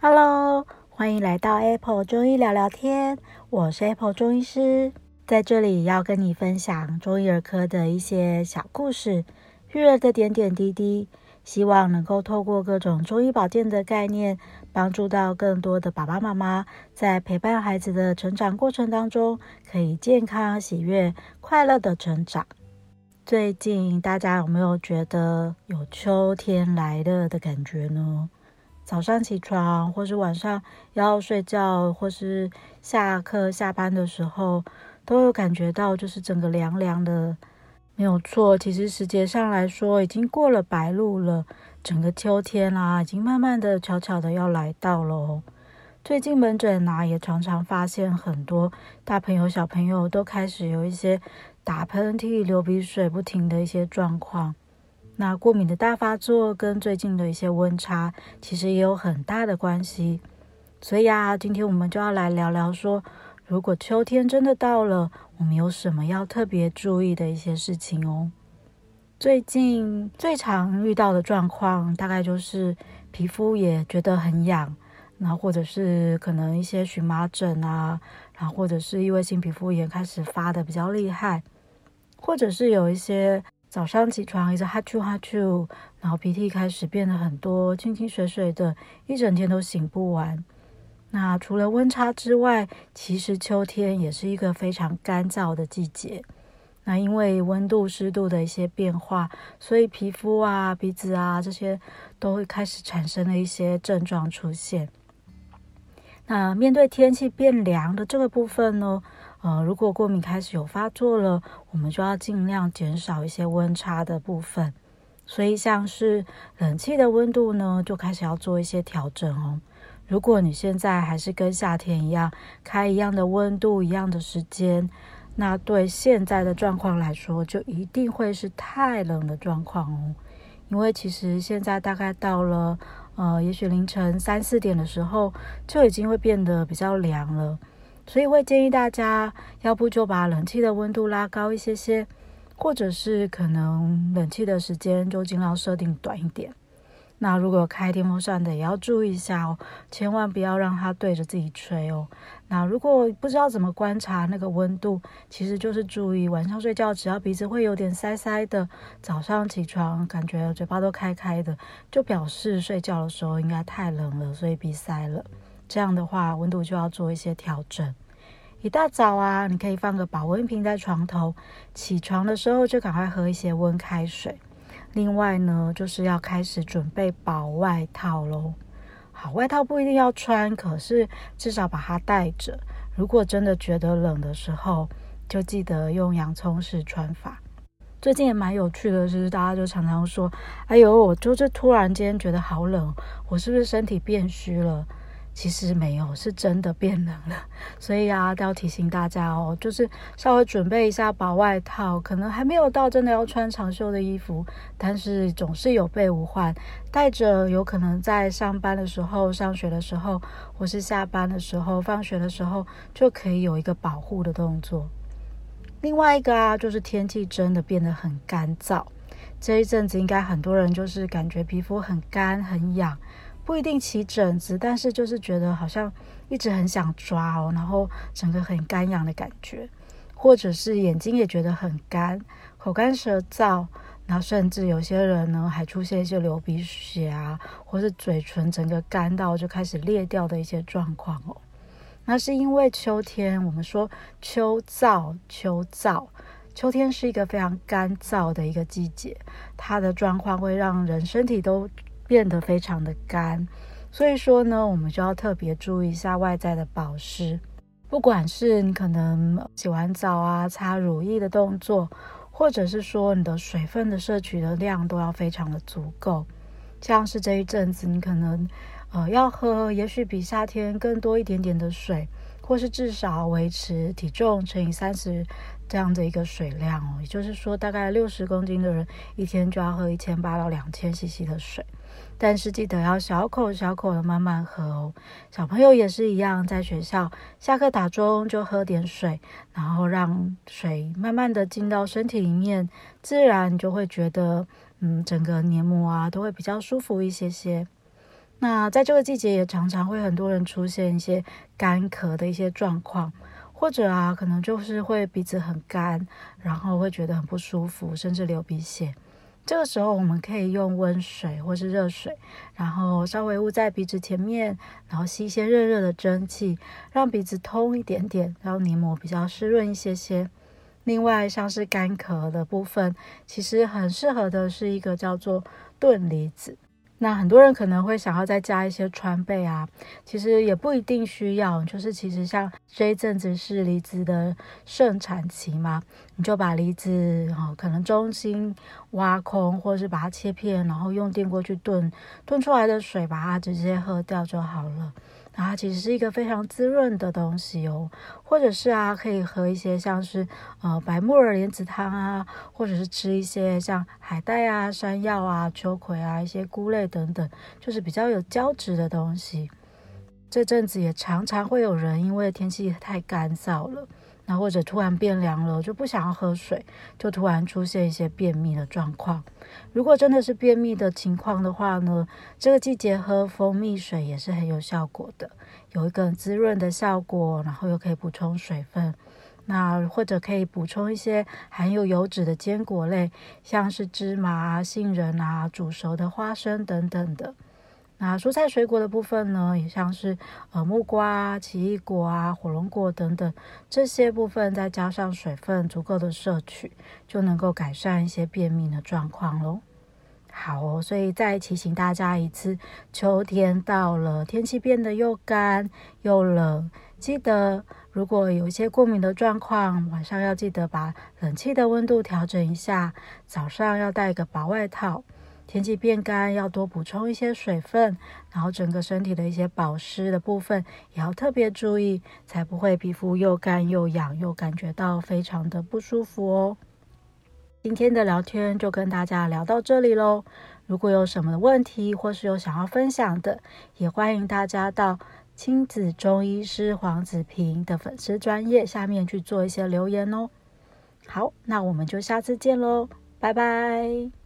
Hello，欢迎来到 Apple 中医聊聊天，我是 Apple 中医师，在这里要跟你分享中医儿科的一些小故事，育儿的点点滴滴，希望能够透过各种中医保健的概念，帮助到更多的爸爸妈妈，在陪伴孩子的成长过程当中，可以健康、喜悦、快乐的成长。最近大家有没有觉得有秋天来了的感觉呢？早上起床，或是晚上要睡觉，或是下课下班的时候，都有感觉到就是整个凉凉的，没有错。其实时节上来说，已经过了白露了，整个秋天啦、已经慢慢的、悄悄的要来到了。最近门诊啊，也常常发现很多大朋友、小朋友都开始有一些打喷嚏、流鼻水不停的一些状况。那过敏的大发作跟最近的一些温差，其实也有很大的关系。所以啊，今天我们就要来聊聊说，如果秋天真的到了，我们有什么要特别注意的一些事情哦。最近最常遇到的状况，大概就是皮肤也觉得很痒，然后或者是可能一些荨麻疹啊，然后或者是异位性皮肤炎开始发的比较厉害，或者是有一些。早上起床一直哈啾哈啾，然后鼻涕开始变得很多，清清水水的，一整天都醒不完。那除了温差之外，其实秋天也是一个非常干燥的季节。那因为温度、湿度的一些变化，所以皮肤啊、鼻子啊这些都会开始产生了一些症状出现。那面对天气变凉的这个部分呢，呃，如果过敏开始有发作了，我们就要尽量减少一些温差的部分。所以像是冷气的温度呢，就开始要做一些调整哦。如果你现在还是跟夏天一样，开一样的温度、一样的时间，那对现在的状况来说，就一定会是太冷的状况哦。因为其实现在大概到了，呃，也许凌晨三四点的时候，就已经会变得比较凉了。所以会建议大家，要不就把冷气的温度拉高一些些，或者是可能冷气的时间就尽量设定短一点。那如果开电风扇的也要注意一下哦，千万不要让它对着自己吹哦。那如果不知道怎么观察那个温度，其实就是注意晚上睡觉，只要鼻子会有点塞塞的，早上起床感觉嘴巴都开开的，就表示睡觉的时候应该太冷了，所以鼻塞了。这样的话，温度就要做一些调整。一大早啊，你可以放个保温瓶在床头，起床的时候就赶快喝一些温开水。另外呢，就是要开始准备薄外套喽。好，外套不一定要穿，可是至少把它带着。如果真的觉得冷的时候，就记得用洋葱式穿法。最近也蛮有趣的，就是大家就常常说：“哎呦，我就是突然间觉得好冷，我是不是身体变虚了？”其实没有，是真的变冷了，所以啊，都要提醒大家哦，就是稍微准备一下薄外套，可能还没有到真的要穿长袖的衣服，但是总是有备无患，带着有可能在上班的时候、上学的时候，或是下班的时候、放学的时候，就可以有一个保护的动作。另外一个啊，就是天气真的变得很干燥，这一阵子应该很多人就是感觉皮肤很干、很痒。不一定起疹子，但是就是觉得好像一直很想抓哦，然后整个很干痒的感觉，或者是眼睛也觉得很干，口干舌燥，然后甚至有些人呢还出现一些流鼻血啊，或是嘴唇整个干到就开始裂掉的一些状况哦。那是因为秋天，我们说秋燥，秋燥，秋天是一个非常干燥的一个季节，它的状况会让人身体都变得非常的干，所以说呢，我们就要特别注意一下外在的保湿。不管是你可能洗完澡啊，擦乳液的动作，或者是说你的水分的摄取的量都要非常的足够。像是这一阵子，你可能呃要喝，也许比夏天更多一点点的水，或是至少维持体重乘以三十这样的一个水量哦。也就是说，大概六十公斤的人一天就要喝一千八到两千 CC 的水。但是记得要小口小口的慢慢喝哦。小朋友也是一样，在学校下课打钟就喝点水，然后让水慢慢的进到身体里面，自然就会觉得，嗯，整个黏膜啊都会比较舒服一些些。那在这个季节也常常会很多人出现一些干咳的一些状况。或者啊，可能就是会鼻子很干，然后会觉得很不舒服，甚至流鼻血。这个时候，我们可以用温水或是热水，然后稍微捂在鼻子前面，然后吸一些热热的蒸汽，让鼻子通一点点，让黏膜比较湿润一些些。另外，像是干咳的部分，其实很适合的是一个叫做炖梨子。那很多人可能会想要再加一些川贝啊，其实也不一定需要。就是其实像这一阵子是梨子的盛产期嘛，你就把梨子哦，可能中心挖空，或者是把它切片，然后用电锅去炖，炖出来的水把它直接喝掉就好了。然后它其实是一个非常滋润的东西哦，或者是啊，可以喝一些像是呃白木耳莲子汤啊，或者是吃一些像海带啊、山药啊、秋葵啊一些菇类等等，就是比较有胶质的东西。这阵子也常常会有人因为天气太干燥了。那或者突然变凉了，就不想要喝水，就突然出现一些便秘的状况。如果真的是便秘的情况的话呢，这个季节喝蜂蜜水也是很有效果的，有一个滋润的效果，然后又可以补充水分。那或者可以补充一些含有油脂的坚果类，像是芝麻、杏仁啊、煮熟的花生等等的。那蔬菜水果的部分呢，也像是呃木瓜、奇异果啊、火龙果等等这些部分，再加上水分足够的摄取，就能够改善一些便秘的状况喽。好哦，所以再提醒大家一次，秋天到了，天气变得又干又冷，记得如果有一些过敏的状况，晚上要记得把冷气的温度调整一下，早上要带一个薄外套。天气变干，要多补充一些水分，然后整个身体的一些保湿的部分也要特别注意，才不会皮肤又干又痒，又感觉到非常的不舒服哦。今天的聊天就跟大家聊到这里喽。如果有什么问题，或是有想要分享的，也欢迎大家到亲子中医师黄子平的粉丝专业下面去做一些留言哦。好，那我们就下次见喽，拜拜。